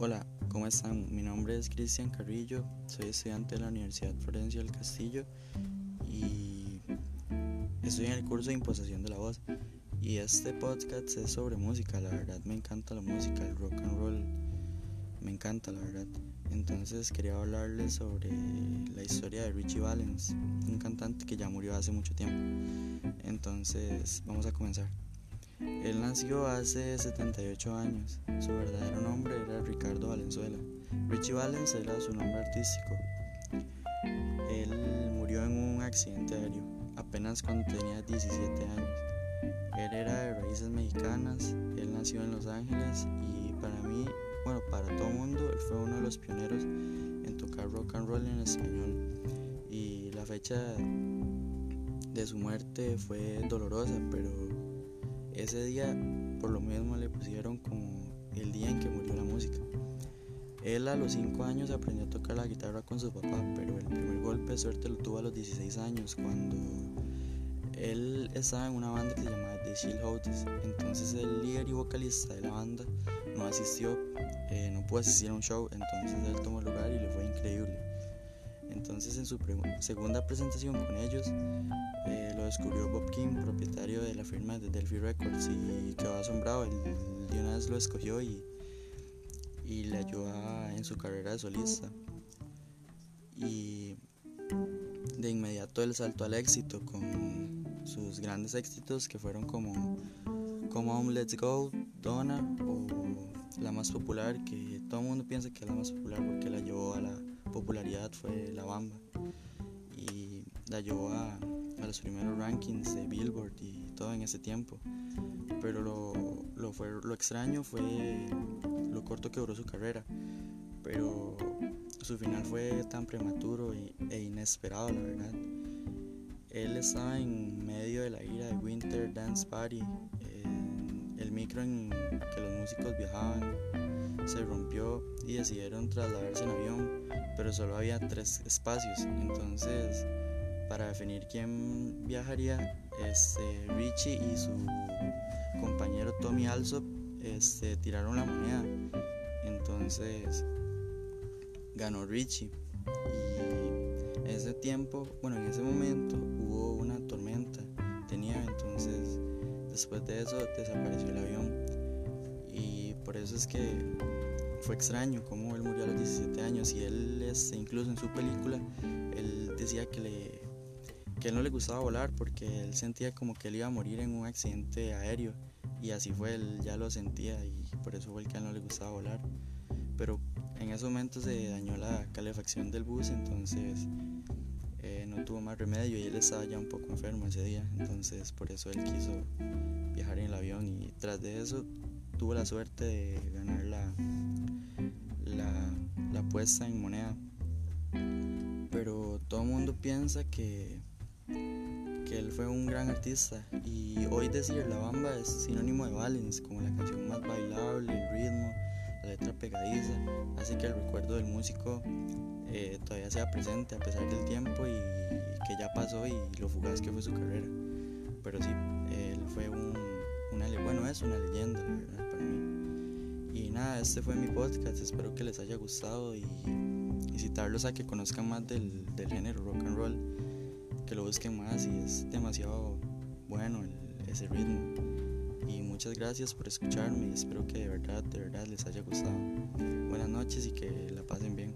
Hola, ¿cómo están? Mi nombre es Cristian Carrillo, soy estudiante de la Universidad Florencio del Castillo y estoy en el curso de imposición de la voz. Y este podcast es sobre música, la verdad me encanta la música, el rock and roll, me encanta la verdad. Entonces quería hablarles sobre la historia de Richie Valens, un cantante que ya murió hace mucho tiempo. Entonces vamos a comenzar. Él nació hace 78 años. Su verdadero nombre era Ricardo Valenzuela. Richie Valens era su nombre artístico. Él murió en un accidente aéreo apenas cuando tenía 17 años. Él era de raíces mexicanas, él nació en Los Ángeles y para mí, bueno, para todo mundo, él fue uno de los pioneros en tocar rock and roll en español. Y la fecha de su muerte fue dolorosa, pero ese día por lo mismo le pusieron como el día en que murió la música. Él a los 5 años aprendió a tocar la guitarra con su papá, pero el primer golpe de suerte lo tuvo a los 16 años cuando él estaba en una banda que se llamaba The Chill Houses. Entonces el líder y vocalista de la banda no asistió, eh, no pudo asistir a un show, entonces él tomó lugar y le fue increíble. Entonces en su segunda presentación con ellos eh, descubrió Bob King, propietario de la firma de Delphi Records y quedó asombrado. Él de una vez lo escogió y, y le ayudó en su carrera de solista. Y de inmediato el salto al éxito con sus grandes éxitos que fueron como Come On Let's Go, Donna o la más popular que todo el mundo piensa que es la más popular porque la llevó a la popularidad fue La Bamba y la llevó a, a, los primeros rankings de Billboard y todo en ese tiempo. Pero lo, lo, fue, lo extraño fue lo corto que duró su carrera, pero su final fue tan prematuro y, e inesperado, la verdad. Él estaba en medio de la ira de Winter Dance Party, el micro en que los músicos viajaban se rompió y decidieron trasladarse en avión, pero solo había tres espacios. Entonces, para definir quién viajaría, este, Richie y su compañero Tommy Alsop este, tiraron la moneda. Entonces, ganó Richie. Y ese tiempo, bueno, en ese momento hubo una tormenta, tenía, entonces después de eso desapareció el avión. Y por eso es que fue extraño cómo él murió a los 17 años y él este, incluso en su película él decía que le que él no le gustaba volar porque él sentía como que él iba a morir en un accidente aéreo y así fue, él ya lo sentía y por eso fue el que a él no le gustaba volar. Pero en ese momento se dañó la calefacción del bus, entonces eh, no tuvo más remedio y él estaba ya un poco enfermo ese día, entonces por eso él quiso viajar en el avión y tras de eso tuvo la suerte de ganar la, la, la puesta en moneda. Pero todo el mundo piensa que, que él fue un gran artista y hoy decir La Bamba es sinónimo de Valens, como la canción más bailable, el ritmo, la letra pegadiza, así que el recuerdo del músico eh, todavía sea presente a pesar del tiempo y, que ya pasó y lo fugaz que fue su carrera. Pero sí, él fue un, una, bueno, es una leyenda, para mí. Y nada, este fue mi podcast, espero que les haya gustado y incitarlos a que conozcan más del, del género rock and roll, que lo busquen más y es demasiado bueno el, ese ritmo. Y muchas gracias por escucharme y espero que de verdad, de verdad les haya gustado. Buenas noches y que la pasen bien.